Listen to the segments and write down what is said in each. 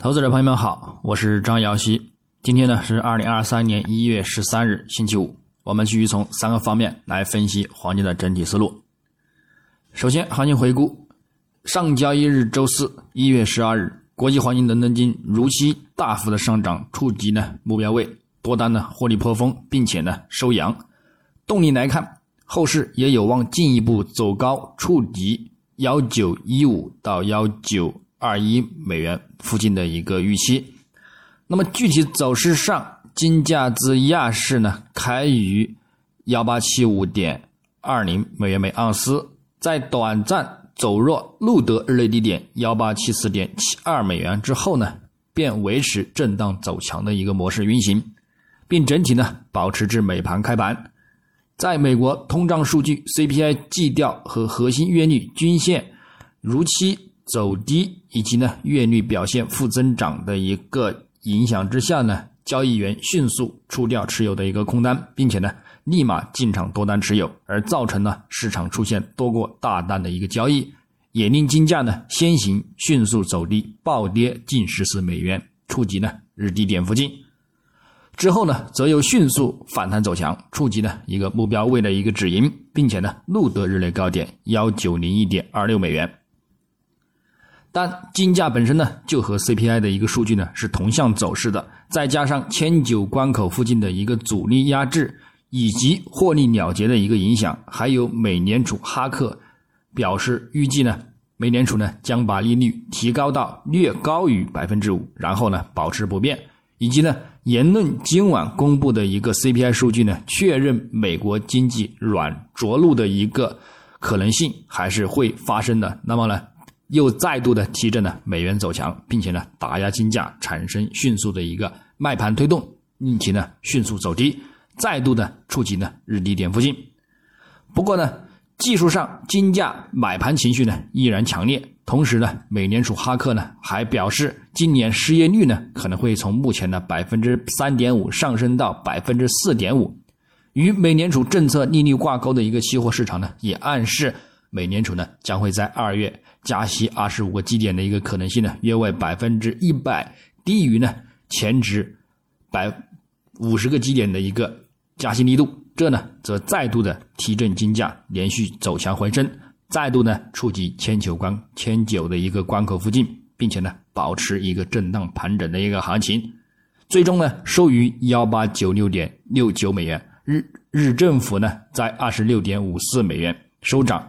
投资者朋友们好，我是张瑶希。今天呢是二零二三年一月十三日，星期五。我们继续从三个方面来分析黄金的整体思路。首先，行情回顾：上交易日周四一月十二日，国际黄金伦敦金如期大幅的上涨，触及呢目标位，多单呢获利颇丰，并且呢收阳。动力来看，后市也有望进一步走高，触及幺九一五到幺九。二一美元附近的一个预期。那么具体走势上，金价自亚市呢开于幺八七五点二零美元每盎司，在短暂走弱录得日内低点幺八七四点七二美元之后呢，便维持震荡走强的一个模式运行，并整体呢保持至美盘开盘。在美国通胀数据 CPI 基调和核心月率均线如期。走低以及呢月率表现负增长的一个影响之下呢，交易员迅速出掉持有的一个空单，并且呢立马进场多单持有，而造成呢市场出现多过大单的一个交易，也令金价呢先行迅速走低，暴跌近十四美元，触及呢日低点附近，之后呢则又迅速反弹走强，触及呢一个目标位的一个止盈，并且呢录得日内高点幺九零一点二六美元。但金价本身呢，就和 CPI 的一个数据呢是同向走势的，再加上千九关口附近的一个阻力压制，以及获利了结的一个影响，还有美联储哈克表示预计呢，美联储呢将把利率提高到略高于百分之五，然后呢保持不变，以及呢言论今晚公布的一个 CPI 数据呢，确认美国经济软着陆的一个可能性还是会发生的。那么呢？又再度的提振了美元走强，并且呢打压金价，产生迅速的一个卖盘推动，令其呢迅速走低，再度的触及呢日低点附近。不过呢，技术上金价买盘情绪呢依然强烈，同时呢，美联储哈克呢还表示，今年失业率呢可能会从目前的百分之三点五上升到百分之四点五。与美联储政策利率挂钩的一个期货市场呢，也暗示美联储呢将会在二月。加息二十五个基点的一个可能性呢，约为百分之一百，低于呢前值百五十个基点的一个加息力度，这呢则再度的提振金价，连续走强回升，再度呢触及千九关千九的一个关口附近，并且呢保持一个震荡盘整的一个行情，最终呢收于幺八九六点六九美元，日日政府呢在二十六点五四美元收涨。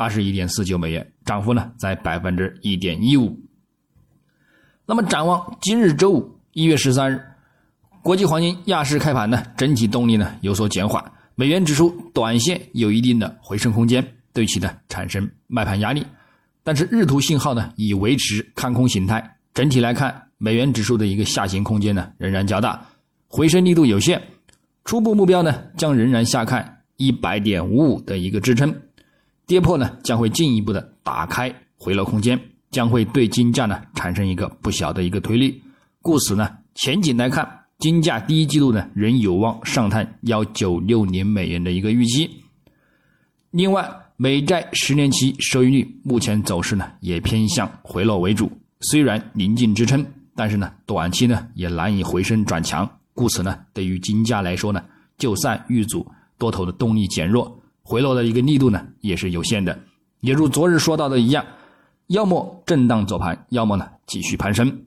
二十一点四九美元，涨幅呢在百分之一点一五。那么展望今日周五一月十三日，国际黄金亚市开盘呢，整体动力呢有所减缓，美元指数短线有一定的回升空间，对其呢产生卖盘压力。但是日图信号呢已维持看空形态，整体来看，美元指数的一个下行空间呢仍然较大，回升力度有限，初步目标呢将仍然下看一百点五五的一个支撑。跌破呢，将会进一步的打开回落空间，将会对金价呢产生一个不小的一个推力。故此呢，前景来看，金价第一季度呢仍有望上探幺九六零美元的一个预期。另外，美债十年期收益率目前走势呢也偏向回落为主，虽然临近支撑，但是呢短期呢也难以回升转强。故此呢，对于金价来说呢，就算遇阻，多头的动力减弱。回落的一个力度呢，也是有限的，也如昨日说到的一样，要么震荡走盘，要么呢继续攀升。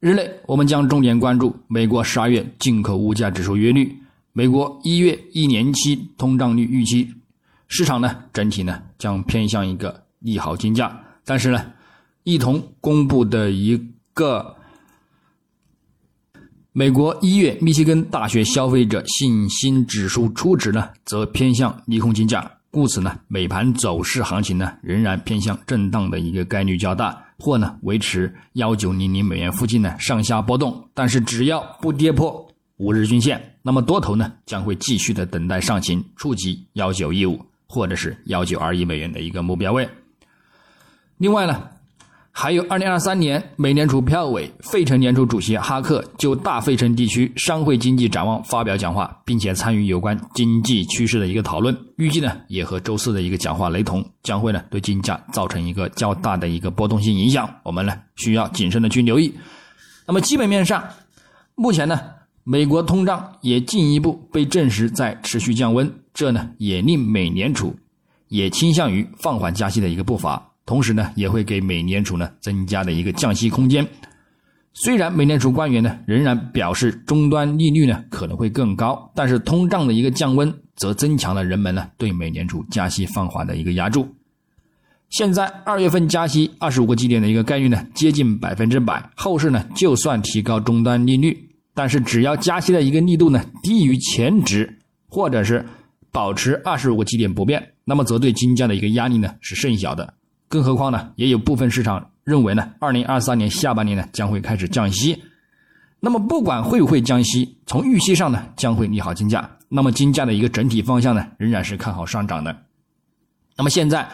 日内我们将重点关注美国十二月进口物价指数月率，美国一月一年期通胀率预期，市场呢整体呢将偏向一个利好金价，但是呢，一同公布的一个。美国一月密歇根大学消费者信心指数初值呢，则偏向利空金价，故此呢，美盘走势行情呢，仍然偏向震荡的一个概率较大，或呢维持幺九零零美元附近呢上下波动。但是只要不跌破五日均线，那么多头呢将会继续的等待上行，触及幺九一五或者是幺九二一美元的一个目标位。另外呢，还有，二零二三年，美联储票委、费城联储主席哈克就大费城地区商会经济展望发表讲话，并且参与有关经济趋势的一个讨论。预计呢，也和周四的一个讲话雷同，将会呢对金价造成一个较大的一个波动性影响。我们呢需要谨慎的去留意。那么基本面上，目前呢，美国通胀也进一步被证实在持续降温，这呢也令美联储也倾向于放缓加息的一个步伐。同时呢，也会给美联储呢增加的一个降息空间。虽然美联储官员呢仍然表示终端利率呢可能会更高，但是通胀的一个降温则增强了人们呢对美联储加息放缓的一个压注。现在二月份加息二十五个基点的一个概率呢接近百分之百。后市呢就算提高终端利率，但是只要加息的一个力度呢低于前值，或者是保持二十五个基点不变，那么则对金价的一个压力呢是甚小的。更何况呢，也有部分市场认为呢，二零二三年下半年呢将会开始降息。那么不管会不会降息，从预期上呢将会利好金价。那么金价的一个整体方向呢仍然是看好上涨的。那么现在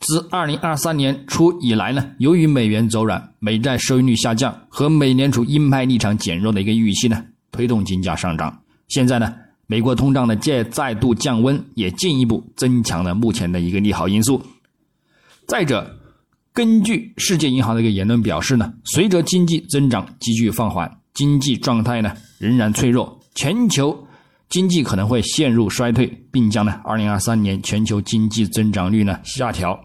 自二零二三年初以来呢，由于美元走软、美债收益率下降和美联储鹰派立场减弱的一个预期呢，推动金价上涨。现在呢，美国通胀的再再度降温，也进一步增强了目前的一个利好因素。再者，根据世界银行的一个言论表示呢，随着经济增长急剧放缓，经济状态呢仍然脆弱，全球经济可能会陷入衰退，并将呢二零二三年全球经济增长率呢下调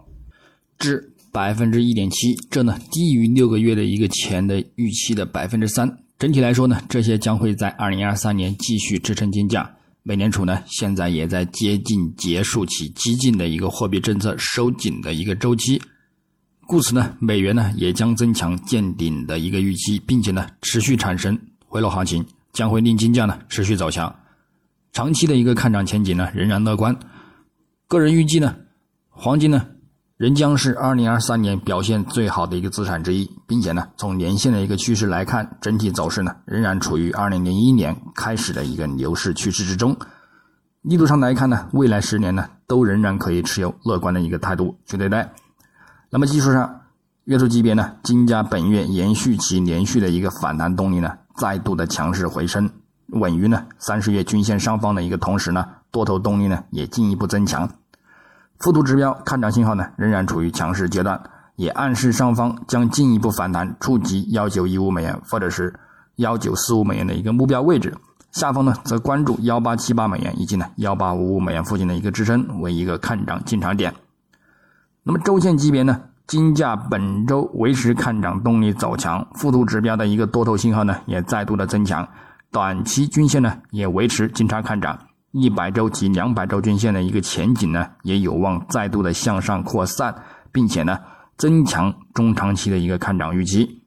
至百分之一点七，这呢低于六个月的一个前的预期的百分之三。整体来说呢，这些将会在二零二三年继续支撑金价。美联储呢，现在也在接近结束其激进的一个货币政策收紧的一个周期，故此呢，美元呢也将增强见顶的一个预期，并且呢持续产生回落行情，将会令金价呢持续走强，长期的一个看涨前景呢仍然乐观。个人预计呢，黄金呢。仍将是二零二三年表现最好的一个资产之一，并且呢，从年线的一个趋势来看，整体走势呢仍然处于二零零一年开始的一个牛市趋势之中。力度上来看呢，未来十年呢都仍然可以持有乐观的一个态度去对待。那么技术上，月度级别呢，金价本月延续其连续的一个反弹动力呢，再度的强势回升，稳于呢三十月均线上方的一个同时呢，多头动力呢也进一步增强。附图指标看涨信号呢，仍然处于强势阶段，也暗示上方将进一步反弹，触及幺九一五美元或者是幺九四五美元的一个目标位置。下方呢，则关注幺八七八美元以及呢幺八五五美元附近的一个支撑为一个看涨进场点。那么周线级别呢，金价本周维持看涨动力走强，附图指标的一个多头信号呢也再度的增强，短期均线呢也维持金叉看涨。一百周及两百周均线的一个前景呢，也有望再度的向上扩散，并且呢，增强中长期的一个看涨预期。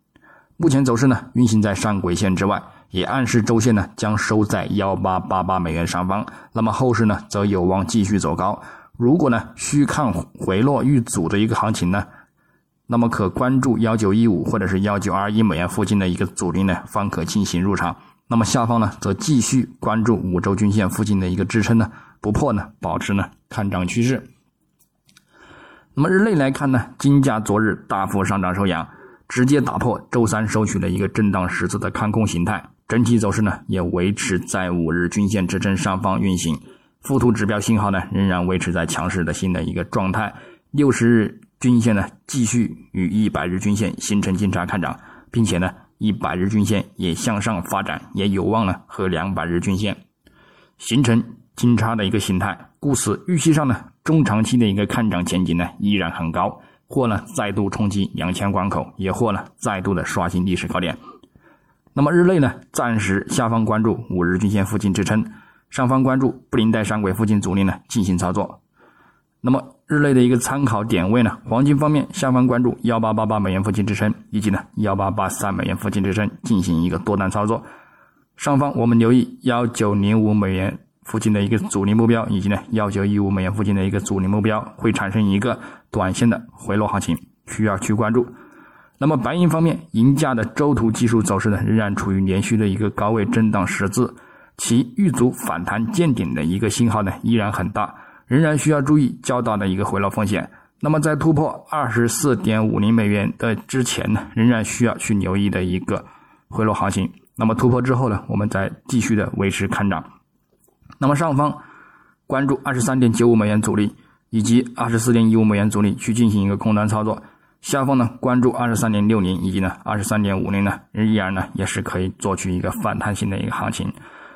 目前走势呢，运行在上轨线之外，也暗示周线呢将收在幺八八八美元上方。那么后市呢，则有望继续走高。如果呢需看回落遇阻的一个行情呢，那么可关注幺九一五或者是幺九二一美元附近的一个阻力呢，方可进行入场。那么下方呢，则继续关注五周均线附近的一个支撑呢，不破呢，保持呢看涨趋势。那么日内来看呢，金价昨日大幅上涨收阳，直接打破周三收取的一个震荡十字的看空形态，整体走势呢也维持在五日均线支撑上方运行，附图指标信号呢仍然维持在强势的新的一个状态，六十日均线呢继续与一百日均线形成金叉看涨，并且呢。一百日均线也向上发展，也有望呢和两百日均线形成金叉的一个形态。故此，预期上呢中长期的一个看涨前景呢依然很高，或呢再度冲击两千关口，也或呢再度的刷新历史高点。那么日内呢暂时下方关注五日均线附近支撑，上方关注布林带上轨附近阻力呢进行操作。那么。日内的一个参考点位呢，黄金方面下方关注幺八八八美元附近支撑，以及呢幺八八三美元附近支撑进行一个多单操作。上方我们留意幺九零五美元附近的一个阻力目标，以及呢幺九一五美元附近的一个阻力目标，会产生一个短线的回落行情，需要去关注。那么白银方面，银价的周图技术走势呢，仍然处于连续的一个高位震荡十字，其遇阻反弹见顶的一个信号呢，依然很大。仍然需要注意较大的一个回落风险。那么在突破二十四点五零美元的之前呢，仍然需要去留意的一个回落行情。那么突破之后呢，我们再继续的维持看涨。那么上方关注二十三点九五美元阻力以及二十四点一五美元阻力去进行一个空单操作。下方呢关注二十三点六零以及呢二十三点五零呢，依然呢也是可以做取一个反弹性的一个行情。